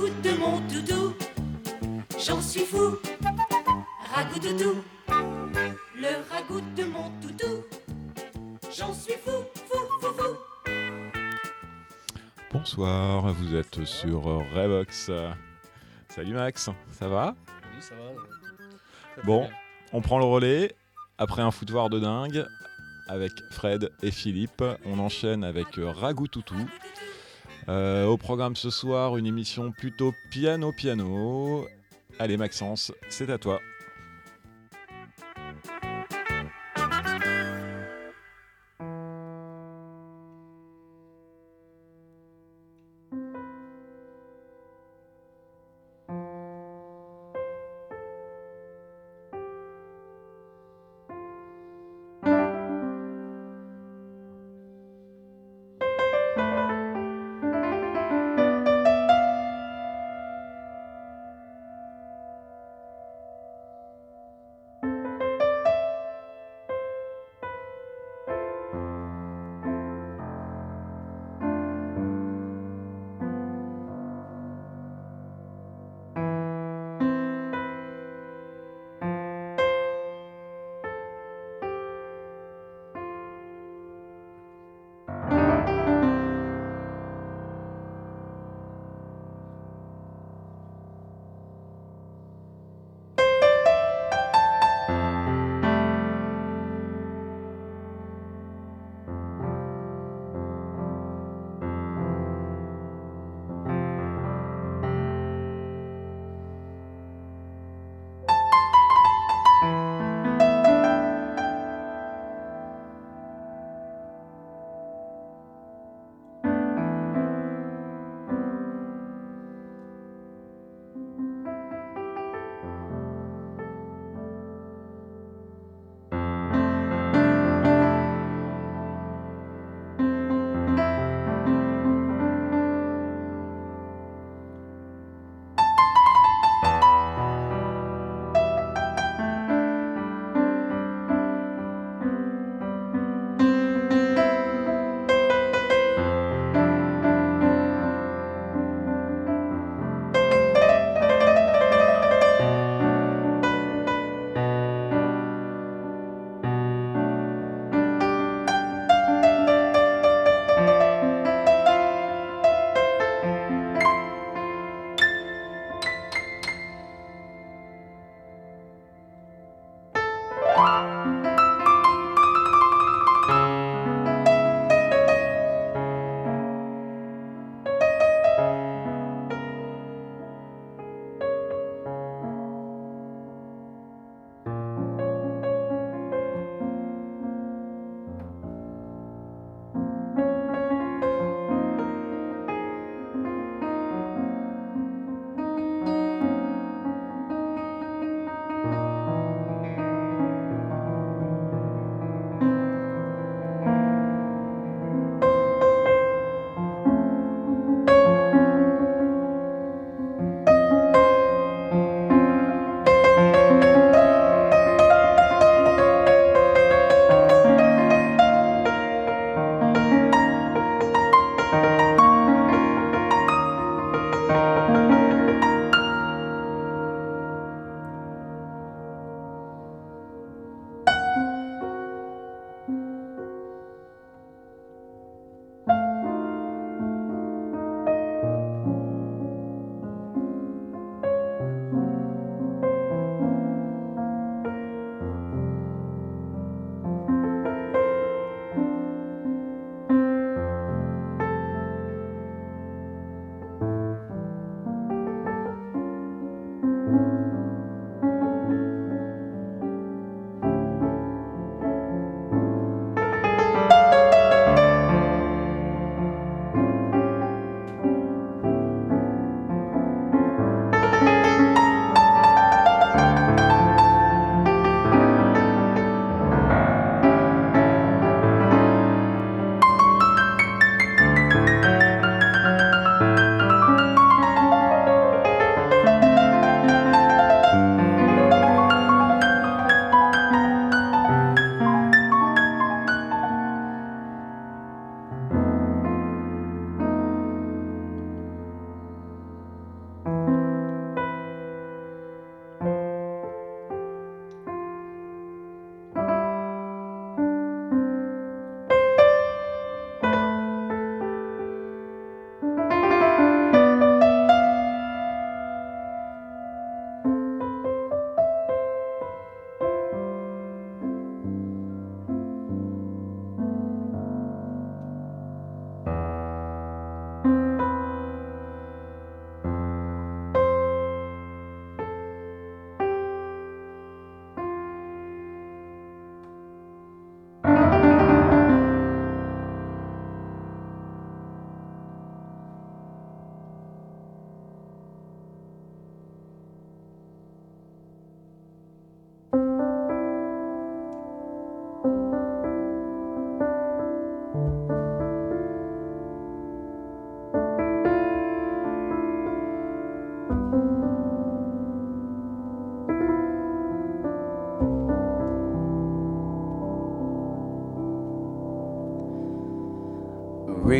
ragoût de mon toutou. J'en suis fou, ragoût toutou. Le ragoût de mon toutou. J'en suis fou, fou, fou, fou. Bonsoir, vous êtes sur Revox. Salut Max, ça va? Oui, ça va. Bon, bien. on prend le relais après un foutoir de dingue avec Fred et Philippe. On enchaîne avec Ragout Toutou. Euh, au programme ce soir, une émission plutôt piano-piano. Allez Maxence, c'est à toi.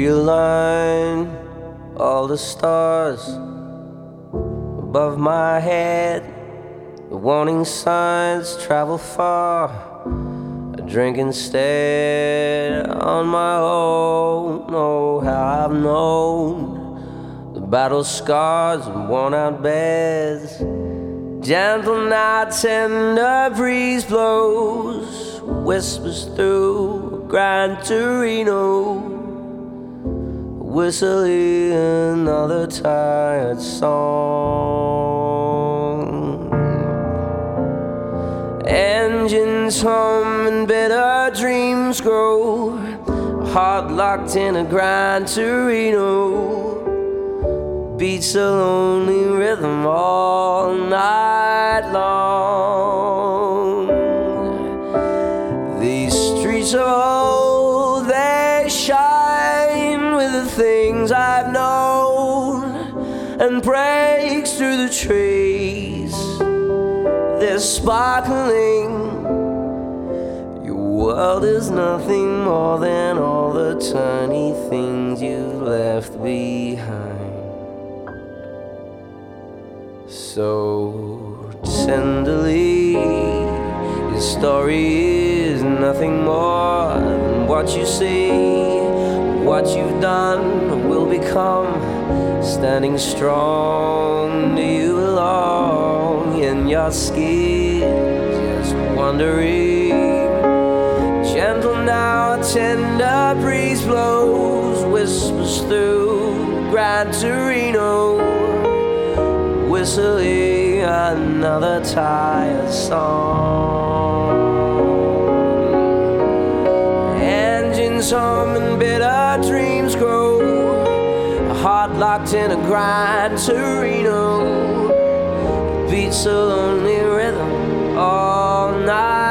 Realign all the stars above my head. The warning signs travel far. I drink instead on my own. Oh, how I've known the battle scars and worn out beds. Gentle night, tender breeze blows, whispers through Gran Torino whistling another tired song. Engines hum and bitter dreams grow, heart locked in a Gran Torino. Beats a lonely rhythm all night long. These streets are breaks through the trees. They're sparkling. Your world is nothing more than all the tiny things you've left behind. So tenderly, your story is nothing more than what you see what you've done will become standing strong. Do you belong in your skin? Just wondering. Gentle now, a tender breeze blows, whispers through Gran Torino, whistling another tired song. Engines hum and bitter dreams heart locked in a grind Gran Torino beats a lonely rhythm all night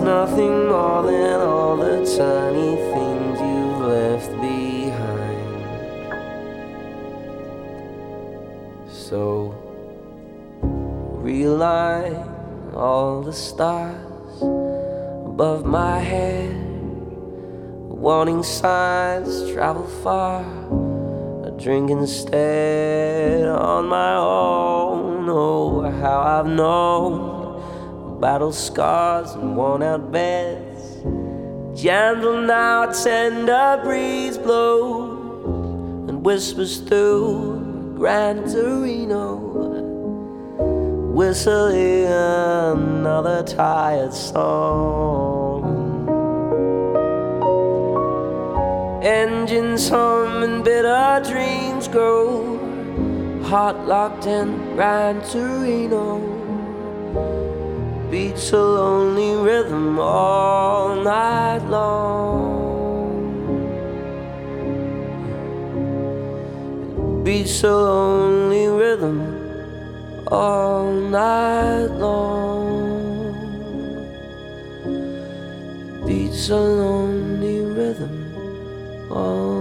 nothing more than all the tiny things you've left behind. So realign all the stars above my head. Warning signs travel far. I drink instead on my own. Oh, how I've known battle scars and worn out beds. Gentle now, tender breeze blows and whispers through Gran Torino, whistling another tired song. Engines hum and bitter dreams grow, heart locked in Gran Torino beats a lonely rhythm all night long. It beats a lonely rhythm all night long. It beats a lonely rhythm all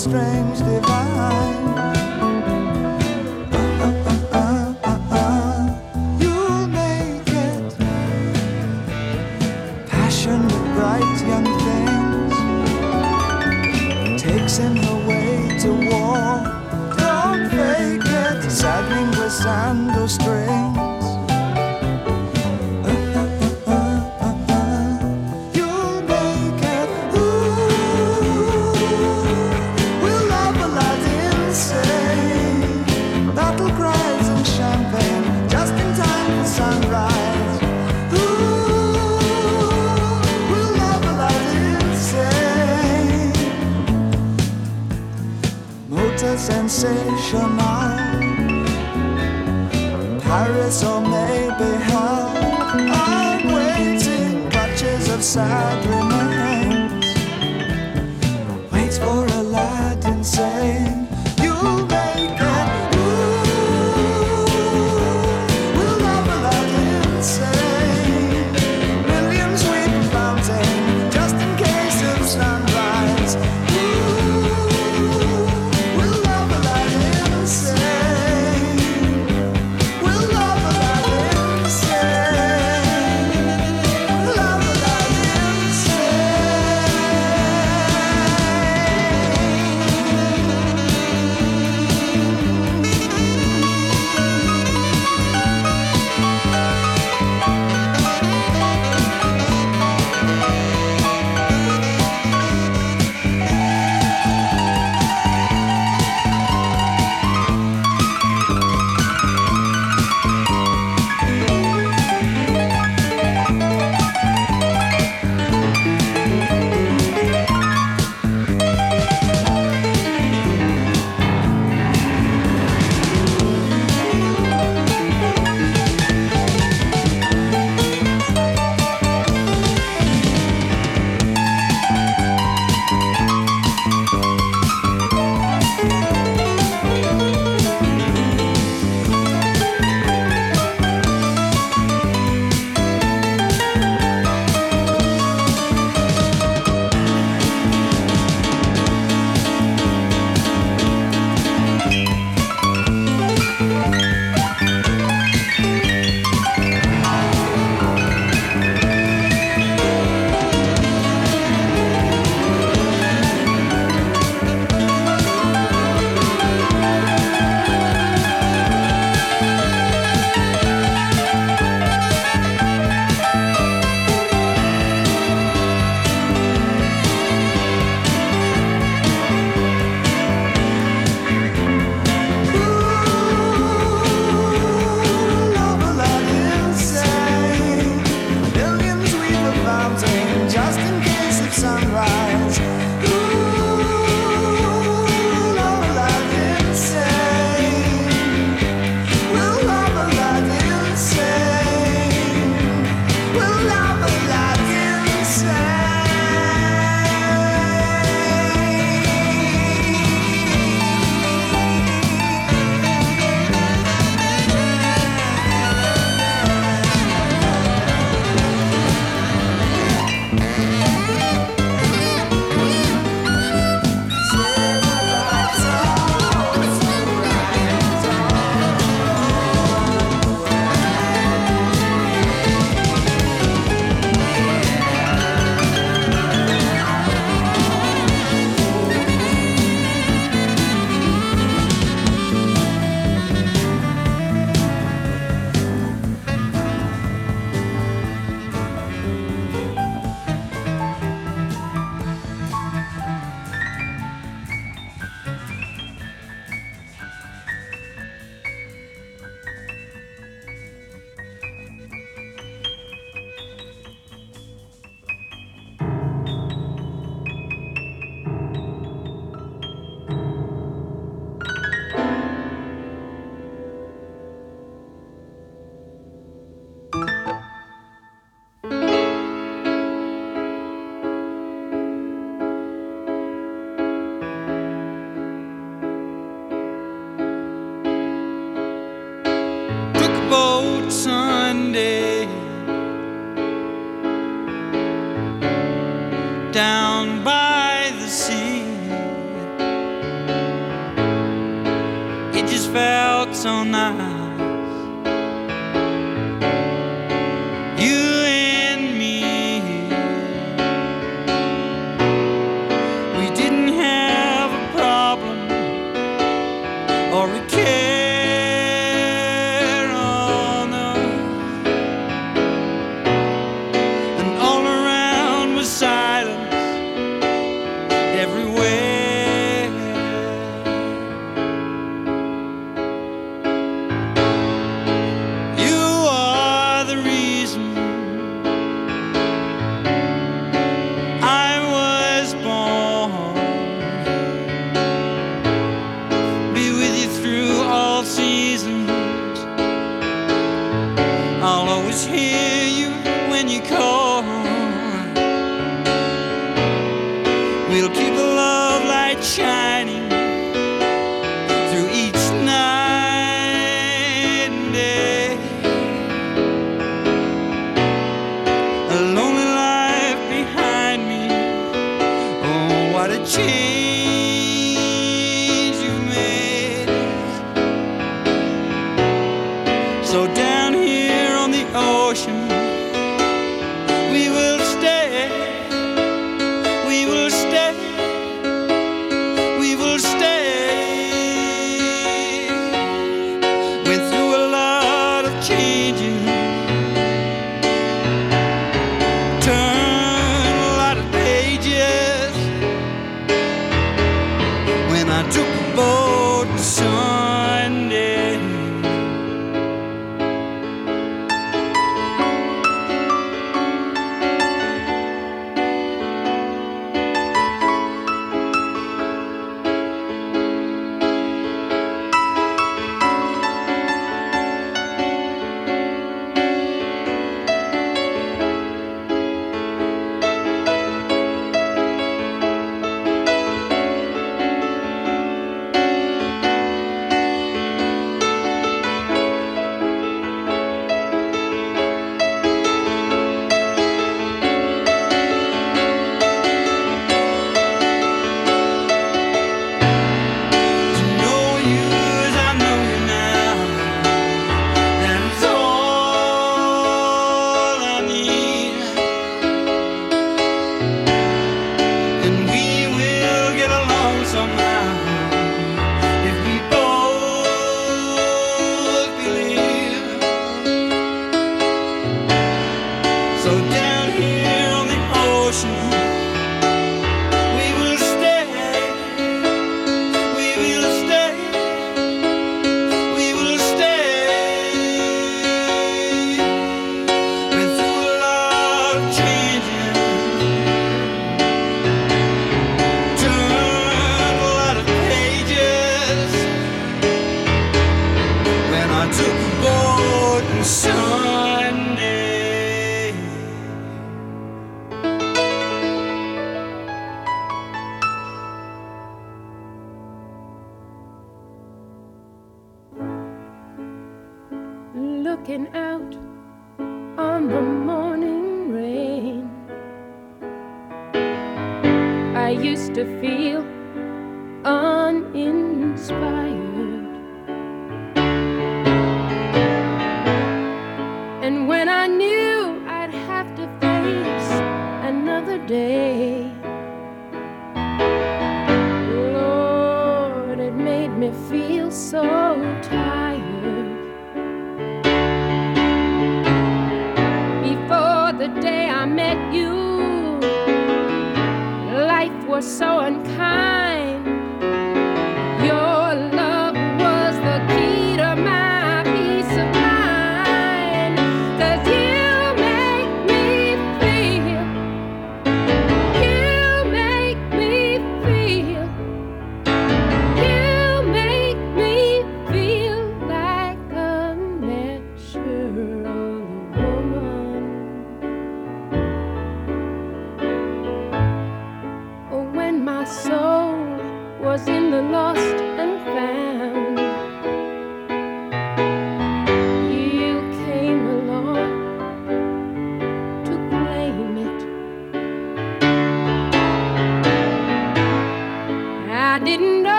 strange divine. sensational. Paris or maybe hell. I'm waiting, touches of sadness.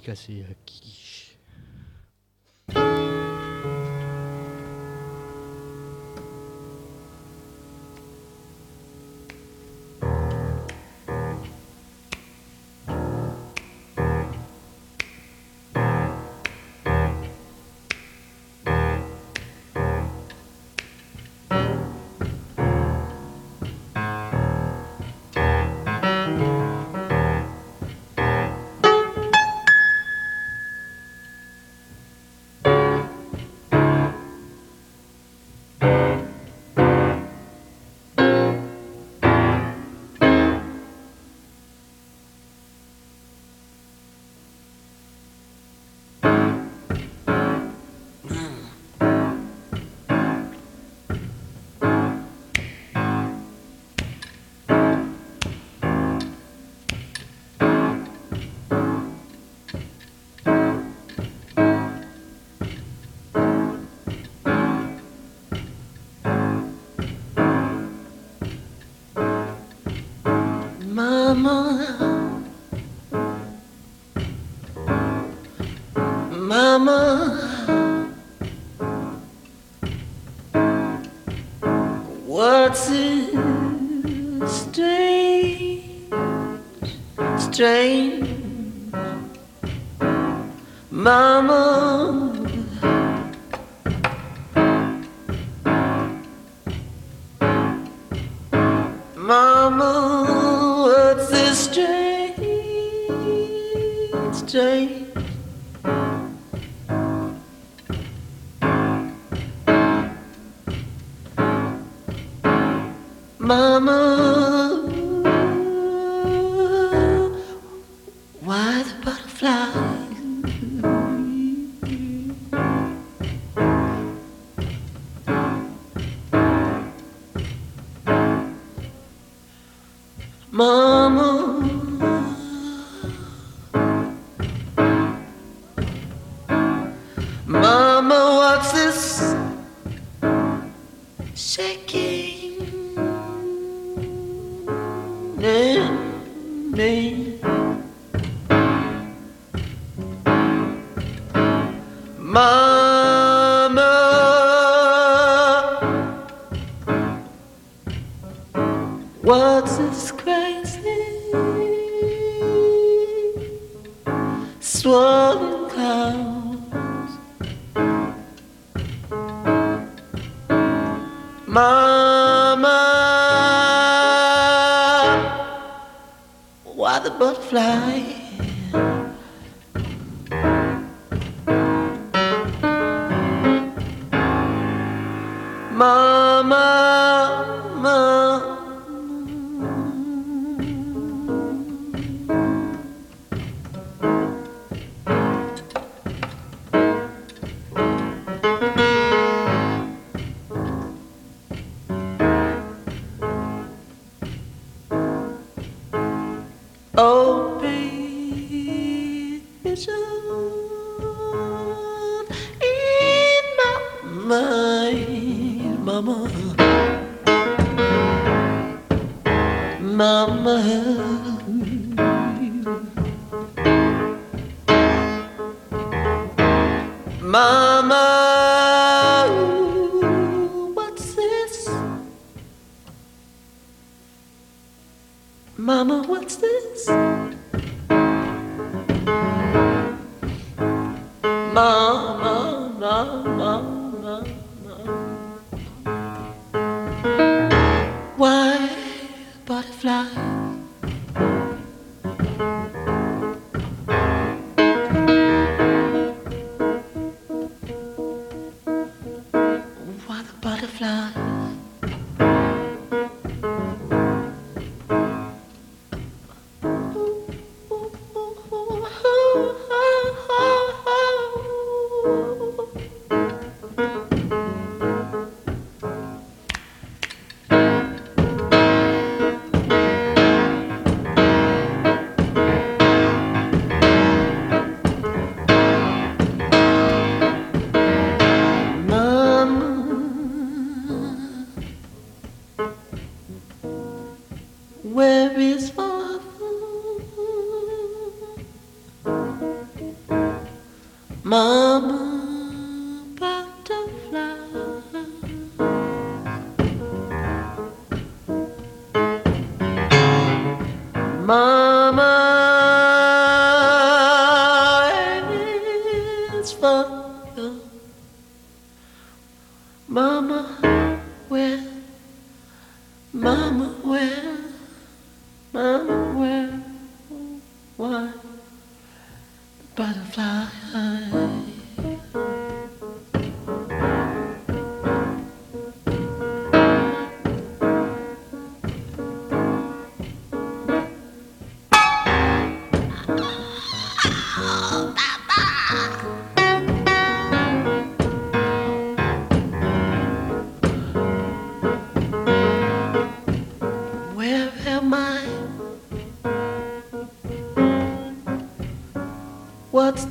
classé Mama, swollen clouds? Mama, why the butterfly?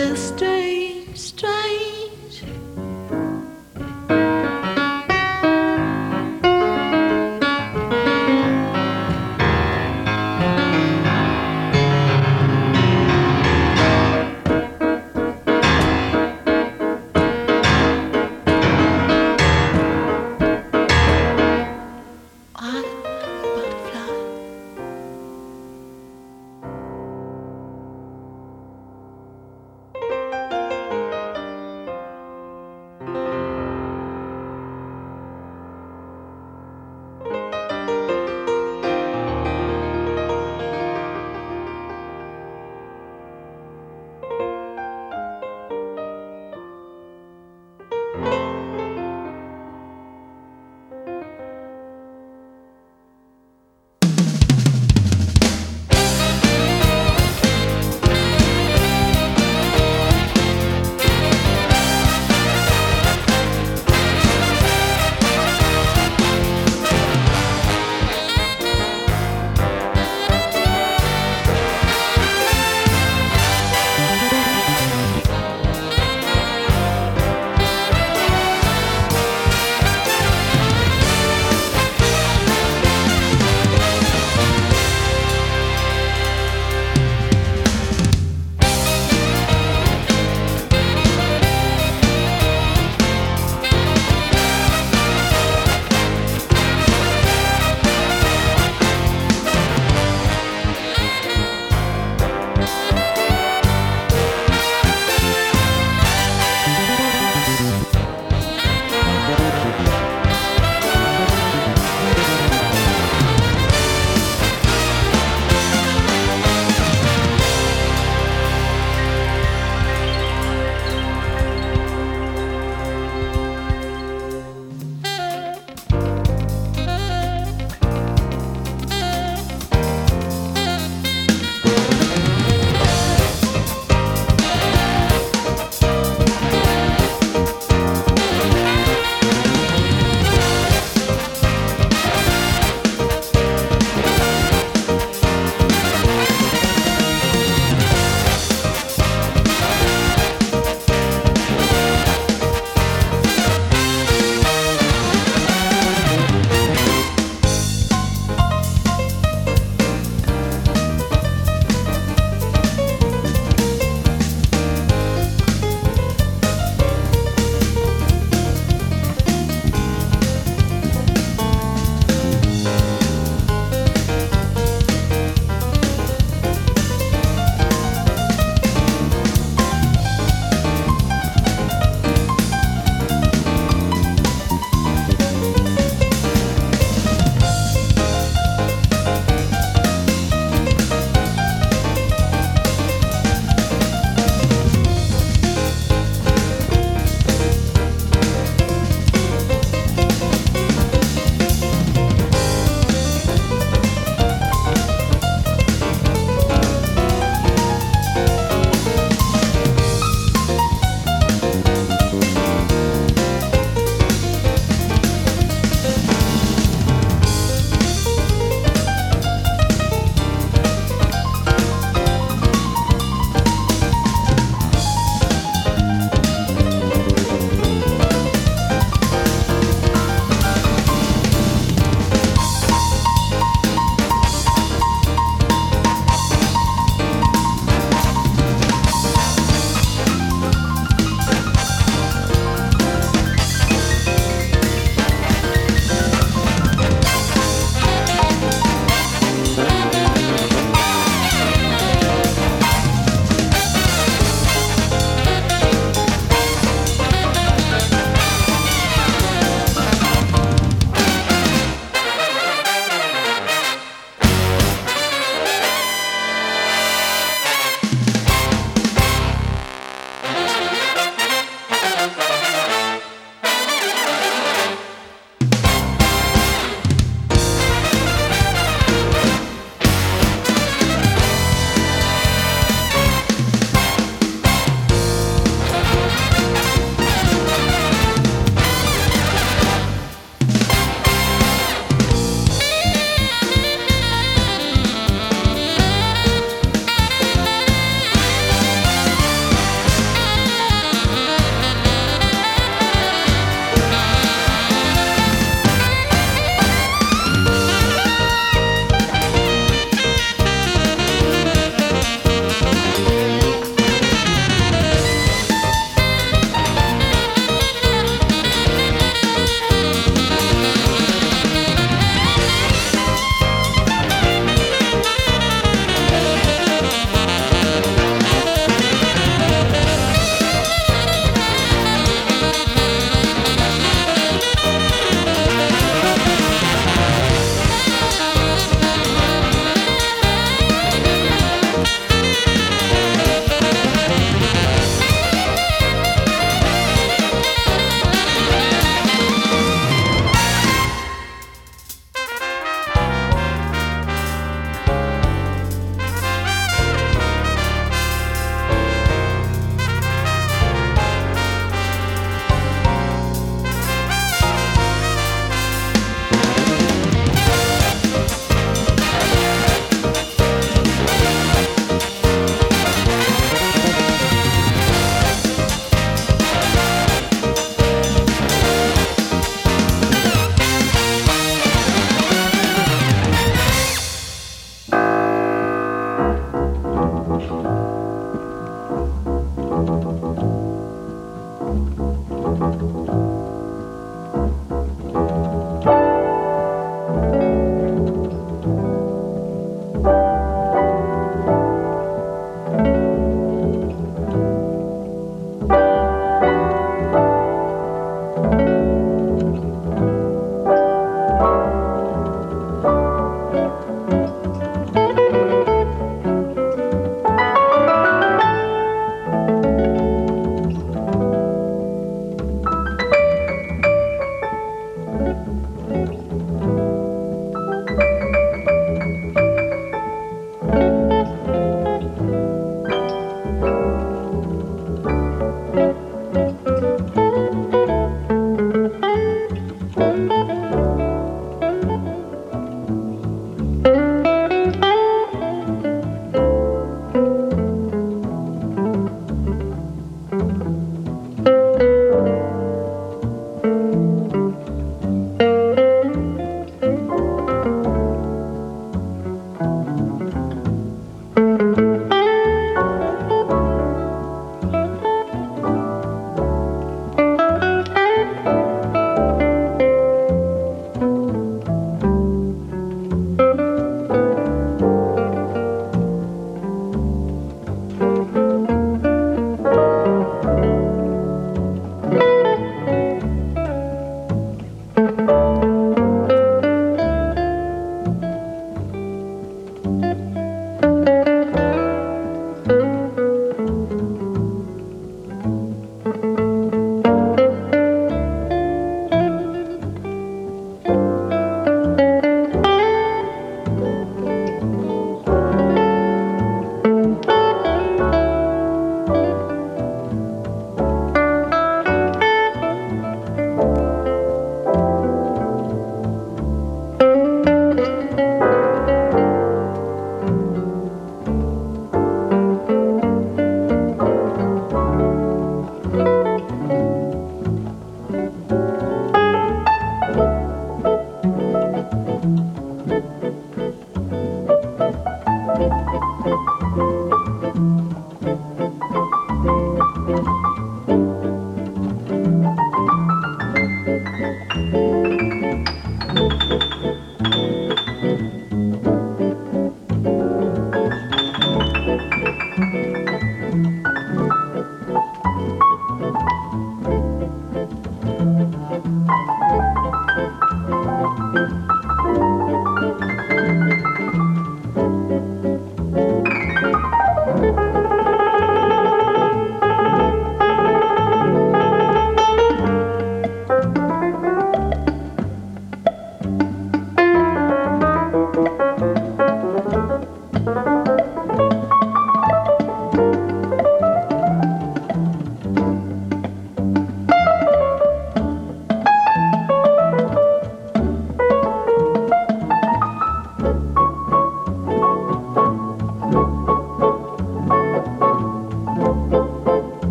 This strange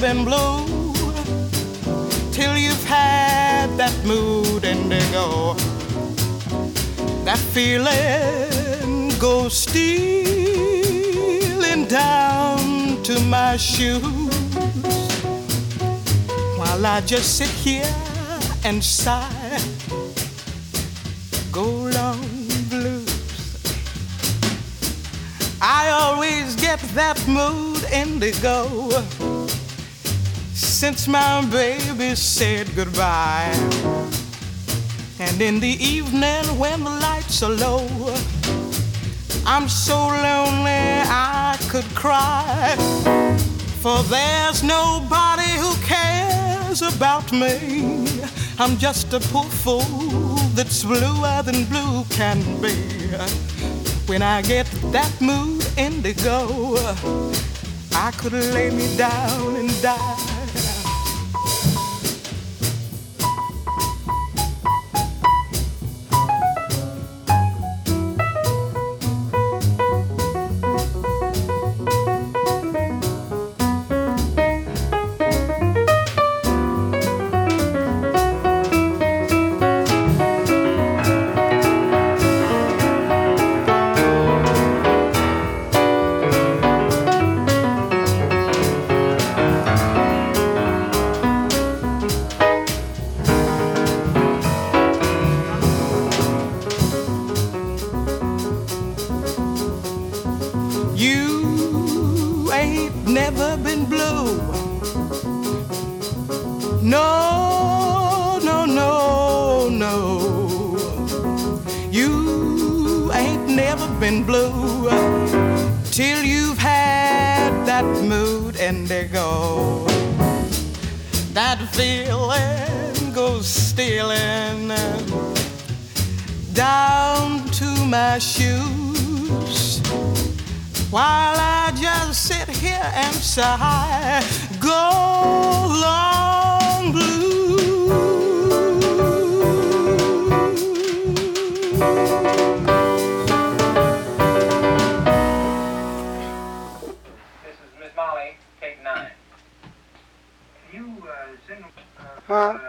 been blue till you've had that mood indigo. That feeling goes stealing down to my shoes while I just sit here and sigh. Go long blues. I always get that mood indigo since my baby said goodbye. And in the evening when the lights are low, I'm so lonely I could cry. For there's nobody who cares about me. I'm just a poor fool that's bluer than blue can be. When I get that mood indigo, I could lay me down and die. Till you've had that mood indigo. That feeling goes stealing down to my shoes while I just sit here and sigh. Go long 啊。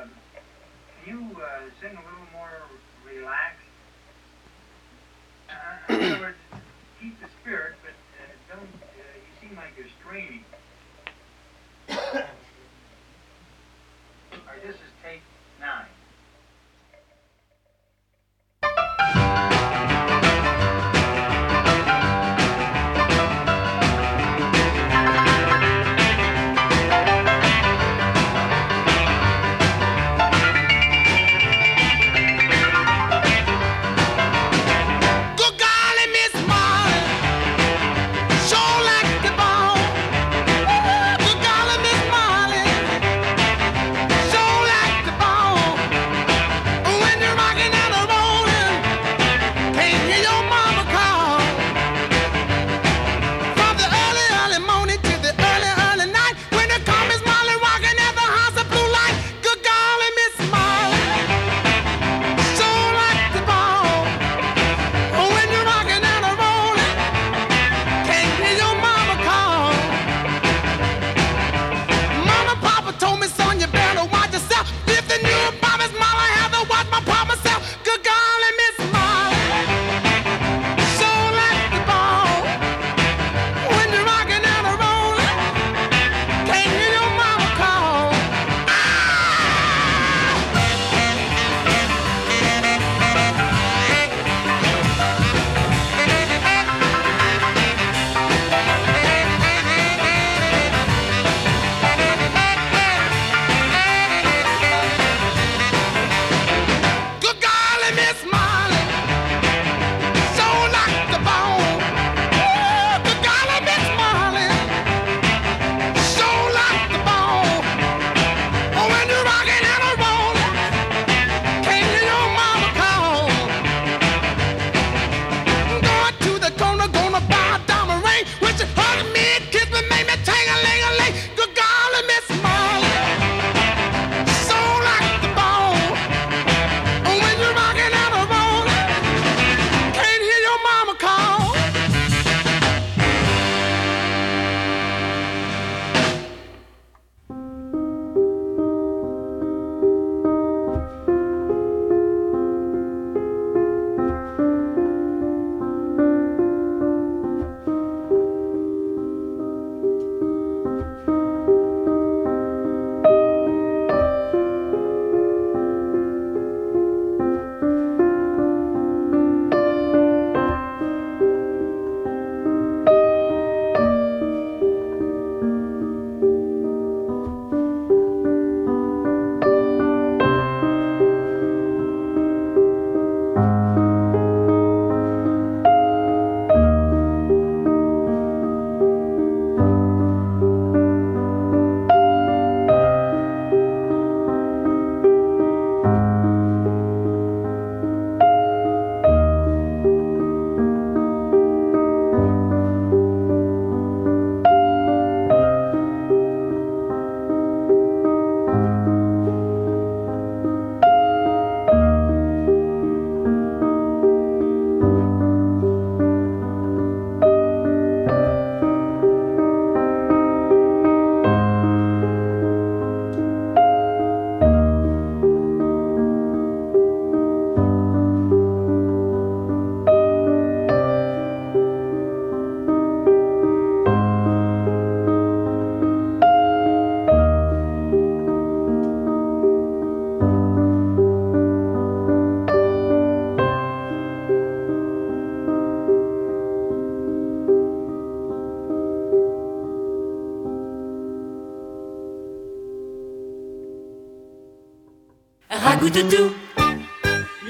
doudou,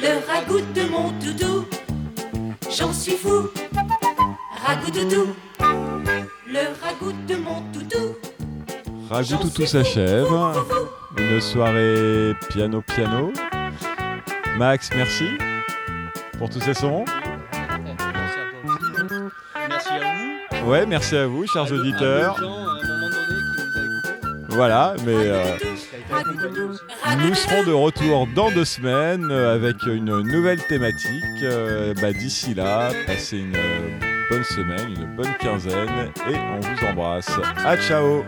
le ragoût de mon doudou, j'en suis fou. Ragoût doudou, le ragoût de mon doudou. Ragoût toutou s'achève. Une soirée piano piano. Max, merci pour tous ces sons. Merci à vous. Ouais, merci à vous, chers auditeurs. Voilà, mais. Euh nous serons de retour dans deux semaines euh, avec une nouvelle thématique. Euh, bah, D'ici là, passez une euh, bonne semaine, une bonne quinzaine et on vous embrasse. À ciao